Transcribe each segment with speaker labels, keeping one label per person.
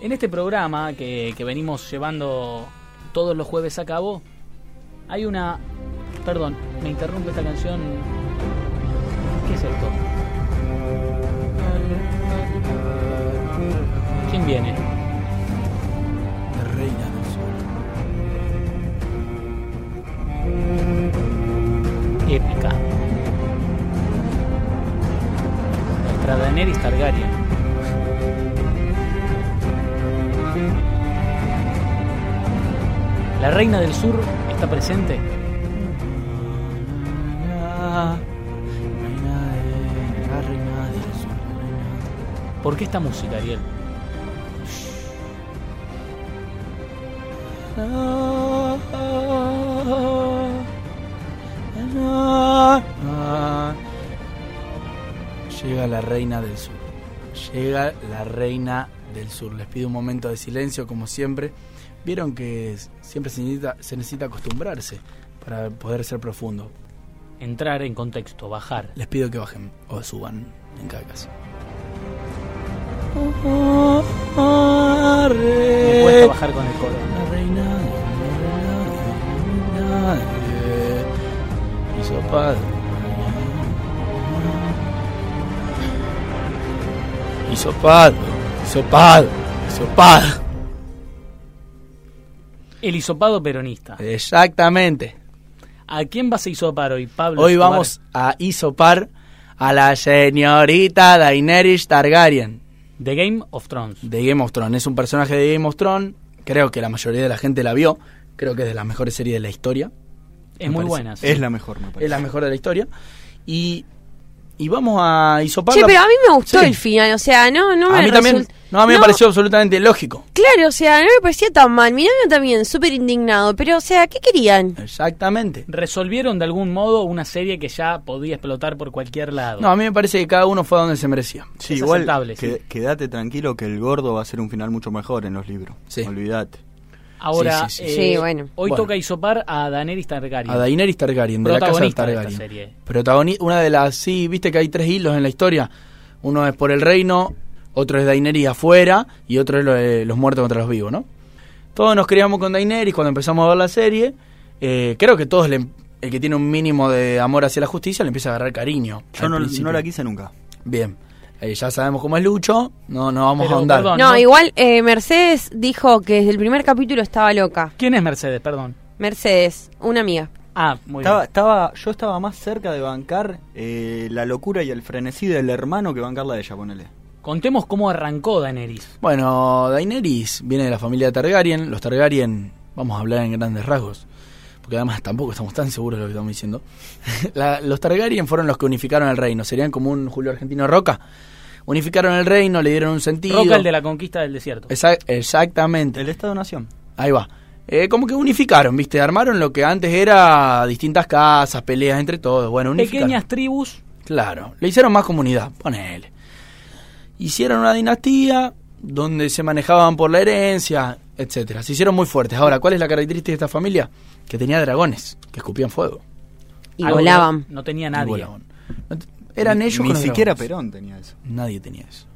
Speaker 1: En este programa que, que venimos llevando todos los jueves a cabo, hay una... Perdón, me interrumpe esta canción. ¿Qué es esto? ¿Quién viene?
Speaker 2: La reina del sur.
Speaker 1: Épica. Nuestra Daenerys Targaryen. La reina del sur está presente. ¿Por qué esta música, Ariel?
Speaker 2: Llega la reina del sur. Llega la reina del sur. Les pido un momento de silencio, como siempre. Vieron que siempre se necesita, se necesita acostumbrarse para poder ser profundo.
Speaker 1: Entrar en contexto, bajar.
Speaker 2: Les pido que bajen o suban en cada caso.
Speaker 1: Me cuesta bajar con el coro.
Speaker 2: La reina, la reina, nadie hizo padre. Hisopado, hisopado, hisopado.
Speaker 1: El hisopado peronista.
Speaker 2: Exactamente.
Speaker 1: ¿A quién vas a hisopar hoy, Pablo?
Speaker 2: Hoy
Speaker 1: Escobar?
Speaker 2: vamos a hisopar a la señorita Daenerys Targaryen
Speaker 1: The Game of Thrones.
Speaker 2: de Game of Thrones. Es un personaje de Game of Thrones. Creo que la mayoría de la gente la vio. Creo que es de las mejores series de la historia.
Speaker 1: Es muy
Speaker 2: parece.
Speaker 1: buena. sí.
Speaker 3: Es la mejor, me parece.
Speaker 2: Es la mejor de la historia. Y, y vamos a hisopar.
Speaker 4: Che, pero a mí me gustó
Speaker 2: Sí.
Speaker 4: el final, o sea, no, no me
Speaker 2: a mí también. No, a mí me pareció absolutamente lógico.
Speaker 4: Claro, o sea, no me parecía tan mal. Mi novio también, súper indignado. Pero, o sea, ¿qué querían?
Speaker 2: Exactamente.
Speaker 1: Resolvieron de algún modo una serie que ya podía explotar por cualquier lado.
Speaker 2: No, a mí me parece que cada uno fue a donde se merecía.
Speaker 3: Sí,
Speaker 1: es
Speaker 3: igual que-
Speaker 1: sí.
Speaker 3: quédate tranquilo que el gordo va a ser un final mucho mejor en los libros.
Speaker 2: Sí.
Speaker 3: Olvídate.
Speaker 1: Ahora,
Speaker 2: Sí, sí,
Speaker 1: eh,
Speaker 2: sí.
Speaker 4: Bueno.
Speaker 1: hoy
Speaker 2: Bueno.
Speaker 1: toca hisopar a Daenerys Targaryen.
Speaker 2: A Daenerys Targaryen, de la casa
Speaker 1: Protagonista de
Speaker 2: Targaryen.
Speaker 1: esta serie.
Speaker 2: Protagoni- una de las, sí, viste que hay tres hilos en la historia. Uno es por el reino, otro es Daenerys afuera y otro es lo de los muertos contra los vivos, ¿no? Todos nos criamos con Daenerys cuando empezamos a ver la serie. Eh, creo que todos, le- el que tiene un mínimo de amor hacia la justicia, le empieza a agarrar cariño.
Speaker 3: Yo no, no la quise nunca.
Speaker 2: Bien, Eh, ya sabemos cómo es Lucho, no, no vamos
Speaker 1: Pero,
Speaker 2: a ahondar.
Speaker 1: perdón.
Speaker 4: No,
Speaker 1: no.
Speaker 4: igual eh, Mercedes dijo que desde el primer capítulo estaba loca.
Speaker 1: ¿Quién es Mercedes? Perdón.
Speaker 4: Mercedes, una amiga.
Speaker 1: Ah, muy
Speaker 3: Estaba,
Speaker 1: bien.
Speaker 3: estaba, yo estaba más cerca de bancar eh, la locura y el frenesí del hermano que bancarla de ella, ponele.
Speaker 1: Contemos cómo arrancó Daenerys.
Speaker 2: Bueno, Daenerys viene de la familia Targaryen. Los Targaryen, vamos a hablar en grandes rasgos, porque además tampoco estamos tan seguros de lo que estamos diciendo. La- los Targaryen fueron los que unificaron el reino. Serían como un Julio Argentino Roca. Unificaron el reino, le dieron un sentido.
Speaker 1: Roca el de la conquista del desierto.
Speaker 2: Exa- exactamente.
Speaker 3: El Estado-Nación.
Speaker 2: Ahí va. Eh, como que unificaron, ¿viste? Armaron lo que antes era distintas casas, peleas entre todos. Bueno, unificaron.
Speaker 1: Pequeñas tribus.
Speaker 2: Claro, le hicieron más comunidad, ponele. Hicieron una dinastía donde se manejaban por la herencia, etcétera. Se hicieron muy fuertes. Ahora, ¿cuál es la característica de esta familia? Que tenía dragones, que escupían fuego.
Speaker 4: Y
Speaker 1: Algo
Speaker 4: volaban.
Speaker 1: No tenía nadie.
Speaker 2: volaban. No te- Eran
Speaker 3: Ni-
Speaker 2: ellos
Speaker 3: Ni
Speaker 2: con los
Speaker 3: siquiera
Speaker 2: dragones.
Speaker 3: Perón tenía eso.
Speaker 2: Nadie tenía eso.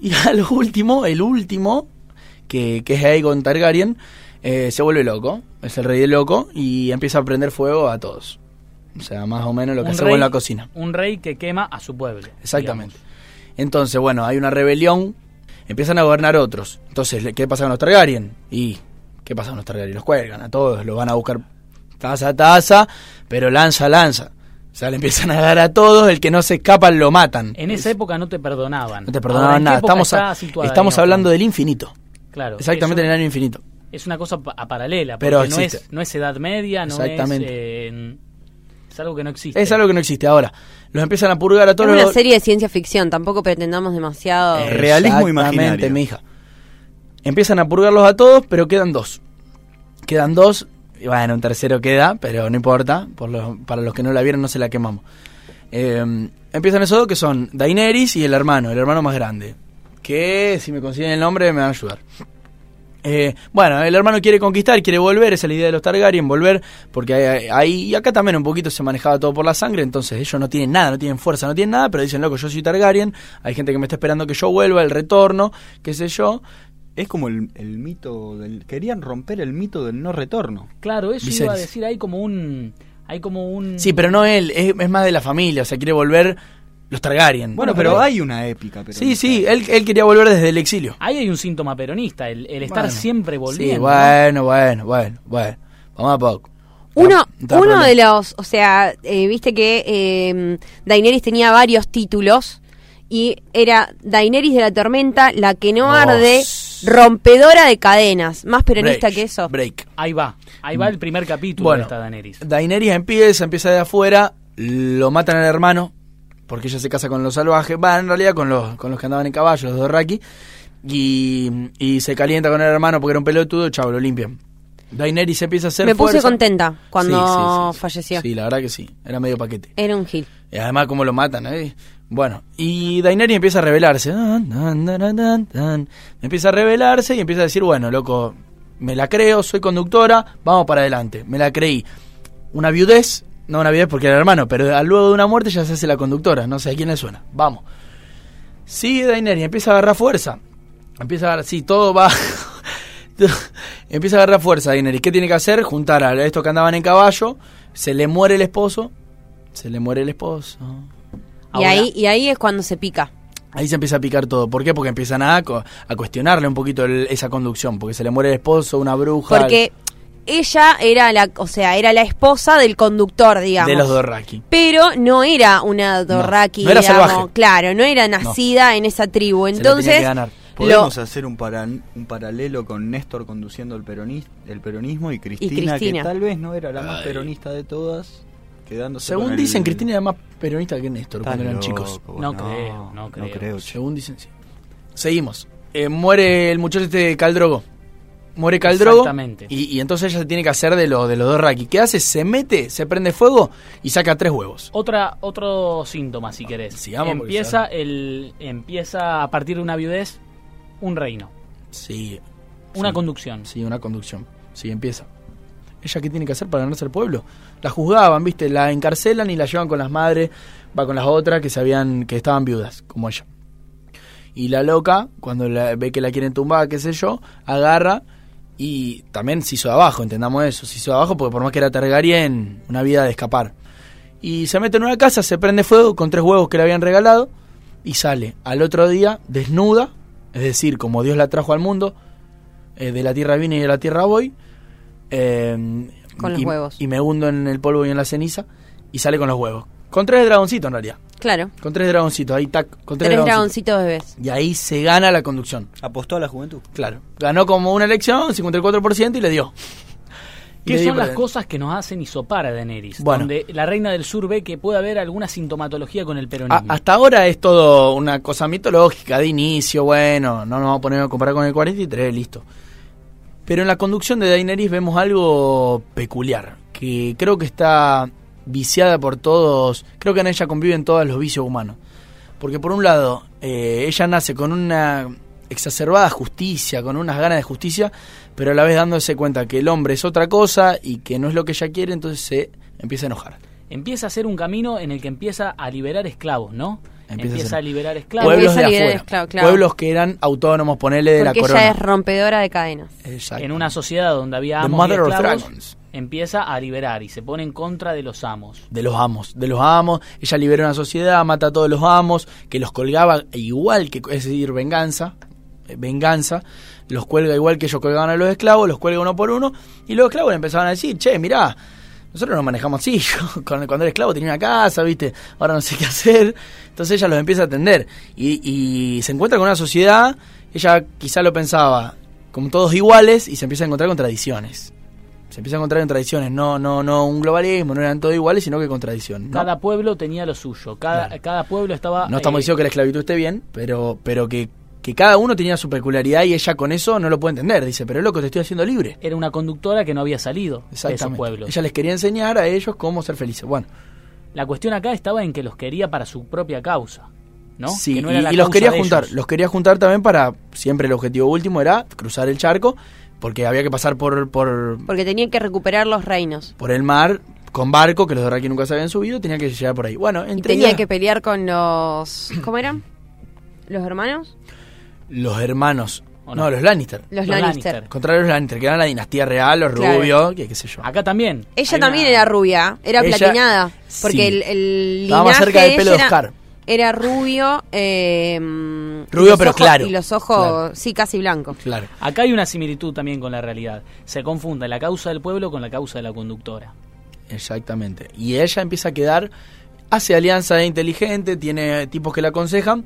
Speaker 2: Y al último, el último, que, que es Aegon Targaryen, eh, se vuelve loco. Es el rey de loco y empieza a prender fuego a todos. O sea, más o menos lo que
Speaker 1: Un
Speaker 2: hacemos
Speaker 1: rey-
Speaker 2: en la cocina.
Speaker 1: Un rey que quema a su pueblo.
Speaker 2: Exactamente. Entonces, bueno, hay una rebelión, empiezan a gobernar otros. Entonces, ¿qué pasa con los Targaryen? Y, ¿qué pasa con los Targaryen? Los cuelgan a todos, los van a buscar taza a taza, pero lanza a lanza. O sea, le empiezan a dar a todos, el que no se escapa lo matan.
Speaker 1: En esa época no te perdonaban.
Speaker 2: no te perdonaban
Speaker 1: ¿en qué
Speaker 2: nada. Estamos, a-
Speaker 1: situada
Speaker 2: hablando del infinito.
Speaker 1: Claro.
Speaker 2: Exactamente en el año infinito.
Speaker 1: Es una cosa a paralela.
Speaker 2: Pero
Speaker 1: porque no
Speaker 2: existe.
Speaker 1: es, no es Edad Media, no
Speaker 2: Exactamente.
Speaker 1: es... eh, es algo que no existe.
Speaker 2: Es algo que no existe. Ahora, los empiezan a purgar a
Speaker 4: Es
Speaker 2: todos
Speaker 4: una
Speaker 2: los...
Speaker 4: serie de ciencia ficción, tampoco pretendamos demasiado.
Speaker 3: Eh, Realismo
Speaker 2: Exactamente,
Speaker 3: imaginario.
Speaker 2: mi hija. Empiezan a purgarlos a todos, pero quedan dos. Quedan dos. Y bueno, un tercero queda, pero no importa. Por lo- para los que no la vieron, no se la quemamos. Eh, empiezan esos dos que son Daenerys y el hermano, el hermano más grande. Que si me consiguen el nombre me van a ayudar. Eh, bueno, el hermano quiere conquistar, quiere volver, esa es la idea de los Targaryen, volver, porque ahí, y acá también un poquito se manejaba todo por la sangre, entonces ellos no tienen nada, no tienen fuerza, no tienen nada, pero dicen, loco, yo soy Targaryen, hay gente que me está esperando que yo vuelva, el retorno, qué sé yo,
Speaker 3: Es como el, el mito del... Querían romper el mito del no retorno.
Speaker 1: Claro, eso
Speaker 2: Viserys.
Speaker 1: iba a decir, hay como un... Hay como un...
Speaker 2: Sí, pero no él, es, es más de la familia, o sea, quiere volver los Targaryen.
Speaker 3: Bueno, pero hay una épica. Pero
Speaker 2: Sí, sí, él, él quería volver desde el exilio.
Speaker 1: Ahí hay un síntoma peronista, el, el estar
Speaker 2: Bueno.
Speaker 1: siempre volviendo.
Speaker 2: Sí,
Speaker 1: ¿no?
Speaker 2: bueno, bueno, bueno, bueno. Vamos a poco.
Speaker 4: Uno,
Speaker 2: No,
Speaker 4: uno de los, o sea, eh, viste que eh, Daenerys tenía varios títulos y era Daenerys de la Tormenta, la que no
Speaker 2: Oh,
Speaker 4: arde, rompedora de cadenas, más peronista
Speaker 2: Break,
Speaker 4: que eso.
Speaker 2: Break.
Speaker 1: Ahí va, ahí va el primer capítulo
Speaker 2: Bueno.
Speaker 1: de esta Daenerys.
Speaker 2: Daenerys empieza, empieza de afuera, lo matan al hermano, porque ella se casa con los salvajes, va en realidad con los, con los que andaban en caballo, los Dorraki, y, y se calienta con el hermano porque era un pelotudo, chavo, lo limpian. Daenerys empieza a hacer
Speaker 4: Me puse
Speaker 2: fuerza.
Speaker 4: contenta cuando
Speaker 2: Sí, sí,
Speaker 4: falleció.
Speaker 2: Sí, la verdad que sí, era medio paquete.
Speaker 4: Era un gil.
Speaker 2: Y además cómo lo matan, ¿eh? Bueno, y Daenerys empieza a rebelarse. Empieza a rebelarse y empieza a decir, bueno, loco, me la creo, soy conductora, vamos para adelante. Me la creí. Una viudez, no una viudez porque era hermano, pero al luego de una muerte ya se hace la conductora, no sé a quién le suena. Vamos. Sigue Daenerys, empieza a agarrar fuerza. Empieza a agarrar, sí, todo va... empieza a agarrar fuerza Daenerys. ¿Qué tiene que hacer? Juntar a estos que andaban en caballo, se le muere el esposo, se le muere el esposo.
Speaker 4: Y ahí, y ahí es cuando se pica.
Speaker 2: Ahí se empieza a picar todo. ¿Por qué? Porque empiezan a, cuestionarle un poquito el- esa conducción. Porque se le muere el esposo, una bruja.
Speaker 4: Porque ella era la, o sea, era la esposa del conductor, digamos.
Speaker 2: de los Dorraki.
Speaker 4: Pero no era una Dorraki,
Speaker 2: no era
Speaker 4: digamos,
Speaker 2: salvaje.
Speaker 4: Claro, no era nacida en esa tribu.
Speaker 2: Se la tenía
Speaker 4: Entonces,
Speaker 2: que ganar.
Speaker 3: Podemos
Speaker 4: lo-
Speaker 3: hacer un, para- un paralelo con Néstor conduciendo el, peronis- el peronismo y Cristina,
Speaker 4: Cristina.
Speaker 3: que tal vez no era la más
Speaker 2: Ay.
Speaker 3: peronista de todas, quedándose
Speaker 2: Según
Speaker 3: con el-
Speaker 2: dicen, Cristina era más peronista que Néstor cuando eran
Speaker 3: loco,
Speaker 2: chicos.
Speaker 3: vos,
Speaker 1: No creo, no creo.
Speaker 2: Según dicen, sí. Seguimos. Eh, muere el muchacho este Caldrogo. Muere Caldrogo.
Speaker 1: Exactamente.
Speaker 2: Y, y entonces ella se tiene que hacer de, lo, de los Dorraki. ¿Qué hace? Se mete, se prende fuego y saca tres huevos.
Speaker 1: Otra, otro síntoma, si querés.
Speaker 2: Sigamos, porque
Speaker 1: empieza, el, empieza a partir de una viudez un reino,
Speaker 2: Sí.
Speaker 1: una
Speaker 2: sí.
Speaker 1: conducción.
Speaker 2: Sí, una conducción. Sí, empieza. ¿Ella qué tiene que hacer para ganarse el pueblo? La juzgaban, ¿viste? La encarcelan y la llevan con las madres, va con las otras que sabían que estaban viudas, como ella. Y la loca, cuando la- ve que la quieren tumbar, qué sé yo, agarra y también se hizo de abajo, entendamos eso. Se hizo de abajo porque por más que era Targaryen, una vida de escapar. Y se mete en una casa, se prende fuego con tres huevos que le habían regalado y sale al otro día desnuda, es decir, como Dios la trajo al mundo, eh, de la tierra vine y de la tierra voy. eh,
Speaker 4: Con los
Speaker 2: y-
Speaker 4: huevos.
Speaker 2: Y me hundo en el polvo y en la ceniza y sale con los huevos. Con tres dragoncitos en realidad.
Speaker 4: claro,
Speaker 2: Con tres dragoncitos, ahí tac, con tres,
Speaker 4: tres
Speaker 2: dragoncitos.
Speaker 4: dragoncitos bebés.
Speaker 2: Y ahí se gana la conducción.
Speaker 3: Apostó a la juventud.
Speaker 2: Claro. Ganó como una elección, 54% y le dio.
Speaker 1: ¿Qué son las cosas que nos hacen hisopar a Daenerys?
Speaker 2: Bueno.
Speaker 1: Donde la reina del sur ve que puede haber alguna sintomatología con el
Speaker 2: A-
Speaker 1: peronismo.
Speaker 2: hasta ahora es todo una cosa mitológica de inicio, bueno, no nos vamos a poner a comparar con el 43, listo. Pero en la conducción de Daenerys vemos algo peculiar, que creo que está viciada por todos, creo que en ella conviven todos los vicios humanos. Porque por un lado, eh, ella nace con una exacerbada justicia, con unas ganas de justicia, pero a la vez dándose cuenta que el hombre es otra cosa y que no es lo que ella quiere, entonces se empieza a enojar.
Speaker 1: Empieza a ser un camino en el que empieza a liberar esclavos, ¿no?
Speaker 2: Empieza
Speaker 1: Empieza,
Speaker 2: a
Speaker 1: liberar esclavos.
Speaker 2: Pueblos de afuera,
Speaker 4: claro.
Speaker 2: pueblos que eran autónomos, ponele de
Speaker 4: Porque
Speaker 2: la corona.
Speaker 4: ella es rompedora de cadenas.
Speaker 2: Exacto.
Speaker 1: En una sociedad donde había
Speaker 2: The
Speaker 1: amos y
Speaker 2: Mother of Dragons.
Speaker 1: Empieza a liberar y se pone en contra de los amos.
Speaker 2: de los amos, de los amos, ella libera una sociedad, mata a todos los amos, que los colgaba igual que, es decir, venganza, eh, venganza, los cuelga igual que ellos colgaban a los esclavos, los cuelga uno por uno, y los esclavos le empezaban a decir, che, mirá, nosotros nos manejamos así, yo cuando, era esclavo tenía una casa, viste, ahora no sé qué hacer, entonces ella los empieza a atender, y, y se encuentra con una sociedad, ella quizá lo pensaba, como todos iguales, y se empieza a encontrar con tradiciones. Se empieza a encontrar en tradiciones, no, no, no un globalismo, no eran todos iguales, sino que con tradición. ¿no?
Speaker 1: Cada pueblo tenía lo suyo. Cada,
Speaker 2: Claro.
Speaker 1: cada pueblo estaba.
Speaker 2: No estamos
Speaker 1: eh,
Speaker 2: diciendo que la esclavitud esté bien, pero, pero que, que cada uno tenía su peculiaridad y ella con eso no lo puede entender. Dice, pero loco, te estoy haciendo libre.
Speaker 1: Era una conductora que no había salido de esos pueblos.
Speaker 2: Ella les quería enseñar a ellos cómo ser felices. Bueno,
Speaker 1: La cuestión acá estaba en que los quería para su propia causa. ¿no?
Speaker 2: sí,
Speaker 1: Que no
Speaker 2: y,
Speaker 1: era la
Speaker 2: y los quería juntar.
Speaker 1: ellos.
Speaker 2: Los quería juntar también para, siempre el objetivo último era cruzar el charco, porque había que pasar por, por,
Speaker 4: Porque tenían que recuperar los reinos.
Speaker 2: por el mar con barco, que los de Raki nunca se habían subido, tenía que llegar por ahí. Bueno,
Speaker 4: Y
Speaker 2: entre
Speaker 4: tenía
Speaker 2: ellas,
Speaker 4: que pelear con los... ¿Cómo eran? ¿Los hermanos?
Speaker 2: los hermanos
Speaker 1: ¿o
Speaker 2: No, los Lannister.
Speaker 4: Los Lannister.
Speaker 2: Contra los Lannister, que eran la dinastía real, los
Speaker 4: Claro.
Speaker 2: rubio, que qué sé yo.
Speaker 1: Acá también.
Speaker 4: Ella
Speaker 1: Hay
Speaker 4: también
Speaker 1: una-
Speaker 4: era rubia, era
Speaker 2: Ella-
Speaker 4: platinada. Porque
Speaker 2: sí.
Speaker 4: el, el
Speaker 2: Estaba más cerca del
Speaker 4: de
Speaker 2: pelo de Oscar.
Speaker 4: Era, era rubio. eh, y
Speaker 2: Rubio,
Speaker 4: los
Speaker 2: pero
Speaker 4: ojos-
Speaker 2: claro.
Speaker 4: Y los ojos,
Speaker 2: Claro.
Speaker 4: sí, casi blancos.
Speaker 2: Claro.
Speaker 1: Acá hay una similitud también con la realidad. Se confunde la causa del pueblo con la causa de la conductora.
Speaker 2: Exactamente. Y ella empieza a quedar, hace alianza de inteligente, tiene tipos que la aconsejan,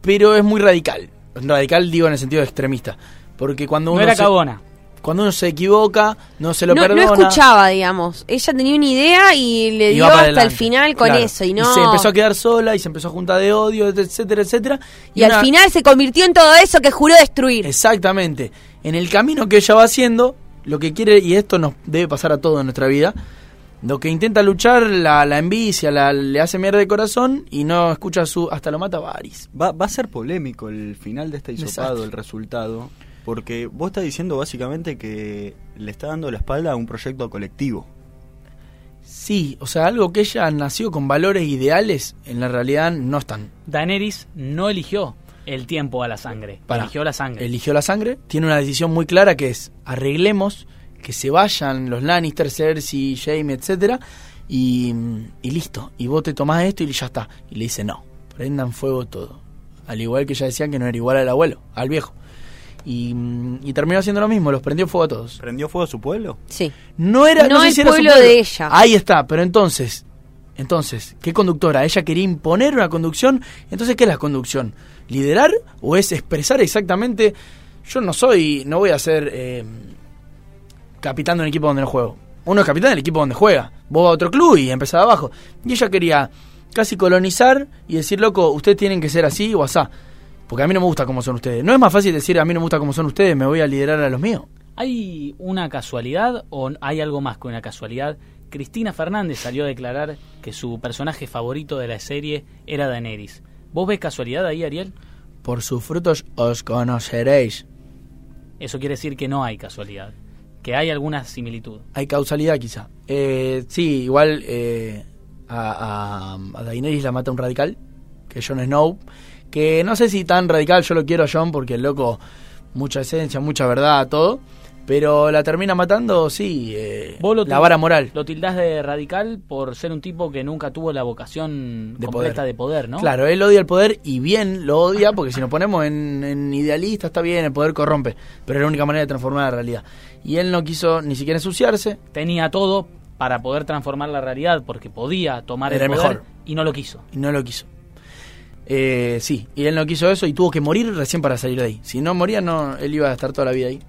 Speaker 2: pero es muy radical. Radical digo en el sentido de extremista. Porque cuando
Speaker 1: No
Speaker 2: uno,
Speaker 1: era
Speaker 2: se,
Speaker 1: cagona.
Speaker 2: Cuando uno se equivoca, no se lo
Speaker 4: No, no escuchaba, digamos. Ella tenía una idea y le dio hasta el final con
Speaker 2: Claro.
Speaker 4: eso. Y no.
Speaker 2: se empezó a quedar sola y se empezó a juntar de odio, etcétera, etcétera.
Speaker 4: Y al
Speaker 2: una-
Speaker 4: final se convirtió en todo eso que juró destruir.
Speaker 2: Exactamente. En el camino que ella va haciendo, lo que quiere, y esto nos debe pasar a todos en nuestra vida, lo que intenta luchar, la, la envicia, la, le hace mierda de corazón y no escucha su. hasta lo mata a Varys.
Speaker 3: Va, va a ser polémico el final de este hisopado,
Speaker 2: Exacto.
Speaker 3: el resultado, porque vos estás diciendo básicamente que le está dando la espalda a un proyecto colectivo.
Speaker 2: Sí, o sea, algo que ella nació con valores ideales, en la realidad no están.
Speaker 1: Daenerys no eligió el tiempo a la sangre. Eligió la sangre.
Speaker 2: Eligió la sangre, tiene una decisión muy clara que es arreglemos que se vayan los Lannister, Cersei, Jaime, etcétera, y, y listo. Y vos te tomás esto y ya está. Y le dice no, prendan fuego todo. Al igual que ella decía que no era igual al abuelo, al viejo. Y, mm, y terminó haciendo lo mismo, los prendió fuego a todos.
Speaker 3: ¿Prendió fuego a su pueblo?
Speaker 4: Sí.
Speaker 2: No era
Speaker 4: No
Speaker 2: sé
Speaker 4: el
Speaker 2: si era su
Speaker 4: pueblo de ella.
Speaker 2: Ahí está, pero entonces, entonces, ¿qué conductora? Ella quería imponer una conducción. Entonces, ¿qué es la conducción? ¿Liderar o es expresar exactamente? Yo no soy, no voy a ser eh, capitán de un equipo donde no juego. Uno es capitán del equipo donde juega. Vos vas a otro club y empezás abajo. Y ella quería casi colonizar y decir, loco, ustedes tienen que ser así o asá. Porque a mí no me gusta cómo son ustedes. No es más fácil decir, a mí no me gusta cómo son ustedes, me voy a liderar a los míos.
Speaker 1: ¿Hay una casualidad o hay algo más que una casualidad? Cristina Fernández salió a declarar que su personaje favorito de la serie era Daenerys. ¿Vos ves casualidad ahí, Ariel?
Speaker 2: Por sus frutos os conoceréis.
Speaker 1: Eso quiere decir que no hay casualidad, que hay alguna similitud.
Speaker 2: Hay causalidad quizá. Eh, sí, igual eh, a, a, a Daenerys la mata un radical, que es Jon Snow, que no sé si tan radical, yo lo quiero a Jon porque el loco, mucha esencia, mucha verdad, todo, pero la termina matando, sí, eh,
Speaker 1: Vos lo
Speaker 2: la vara moral.
Speaker 1: Lo tildás de radical por ser un tipo que nunca tuvo la vocación
Speaker 2: De
Speaker 1: completa
Speaker 2: poder.
Speaker 1: de poder, ¿no?
Speaker 2: Claro, él odia el poder y bien lo odia, porque si nos ponemos en, en idealista está bien, el poder corrompe, pero es la única manera de transformar la realidad. Y él no quiso ni siquiera ensuciarse,
Speaker 1: Tenía todo para poder transformar la realidad porque podía tomar
Speaker 2: Era
Speaker 1: el
Speaker 2: el
Speaker 1: poder
Speaker 2: mejor.
Speaker 1: y no lo quiso.
Speaker 2: y no lo quiso. Eh, sí, y él no quiso eso y tuvo que morir recién para salir de ahí. Si no moría, no, él iba a estar toda la vida ahí.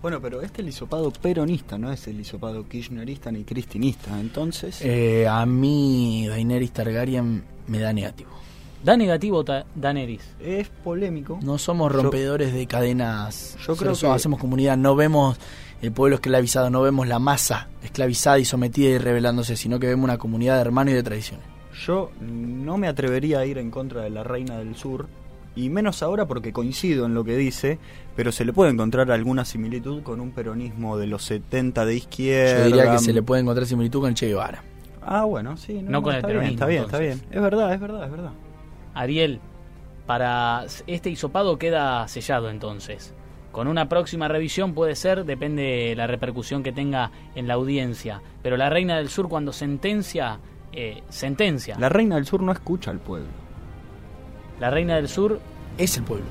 Speaker 3: Bueno, pero este es el hisopado peronista, no es el hisopado kirchnerista ni cristinista. Entonces,
Speaker 2: Eh, a mí, Daenerys Targaryen me da negativo.
Speaker 1: Da negativo ta- Daenerys.
Speaker 3: es polémico.
Speaker 2: No somos
Speaker 3: Yo-
Speaker 2: rompedores de cadenas.
Speaker 3: Yo creo que-
Speaker 2: hacemos comunidad, no vemos el pueblo esclavizado, no vemos la masa esclavizada y sometida y rebelándose, sino que vemos una comunidad de hermanos y de tradiciones.
Speaker 3: Yo no me atrevería a ir en contra de la reina del sur, y menos ahora porque coincido en lo que dice, pero se le puede encontrar alguna similitud con un peronismo de los 70 de izquierda.
Speaker 2: Yo diría que se le puede encontrar similitud con Che Guevara.
Speaker 3: Ah, bueno, sí.
Speaker 1: No con el
Speaker 3: está bien,
Speaker 1: peronismo,
Speaker 3: está bien, está bien. Es verdad, es verdad, es verdad.
Speaker 1: Ariel, para este hisopado queda sellado entonces. Con una próxima revisión puede ser, depende de la repercusión que tenga en la audiencia. Pero la Reina del Sur cuando sentencia, eh, sentencia.
Speaker 3: La reina del sur no escucha al pueblo.
Speaker 1: La Reina del Sur
Speaker 2: Es el pueblo.